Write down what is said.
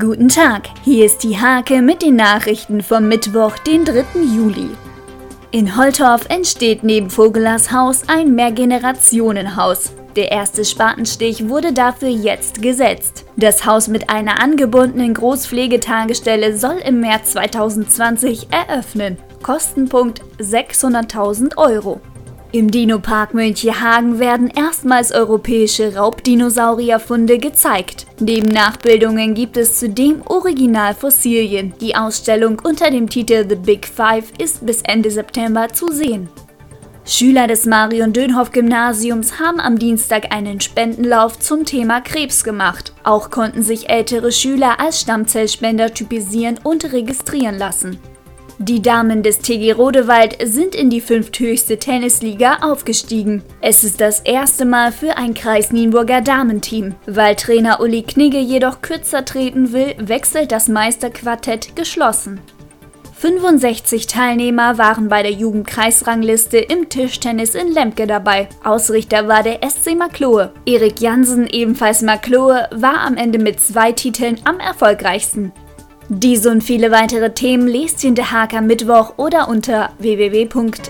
Guten Tag, hier ist die Hake mit den Nachrichten vom Mittwoch, den 3. Juli. In Holtorf entsteht neben Vogelers Haus ein Mehrgenerationenhaus. Der erste Spatenstich wurde dafür jetzt gesetzt. Das Haus mit einer angebundenen Großpflegetagestelle soll im März 2020 eröffnen. Kostenpunkt 600.000 Euro. Im Dino-Park Mönchehagen werden erstmals europäische Raubdinosaurierfunde gezeigt. Neben Nachbildungen gibt es zudem Originalfossilien. Die Ausstellung unter dem Titel The Big Five ist bis Ende September zu sehen. Schüler des Marion-Dönhoff-Gymnasiums haben am Dienstag einen Spendenlauf zum Thema Krebs gemacht. Auch konnten sich ältere Schüler als Stammzellspender typisieren und registrieren lassen. Die Damen des TG Rodewald sind in die fünfthöchste Tennisliga aufgestiegen. Es ist das erste Mal für ein Kreis Nienburger Damenteam. Weil Trainer Uli Knigge jedoch kürzer treten will, wechselt das Meisterquartett geschlossen. 65 Teilnehmer waren bei der Jugendkreisrangliste im Tischtennis in Lemke dabei. Ausrichter war der SC Maklohe. Erik Jansen, ebenfalls Maklohe, war am Ende mit zwei Titeln am erfolgreichsten. Diese und viele weitere Themen lest ihr in der Haag am Mittwoch oder unter www.diehag.de.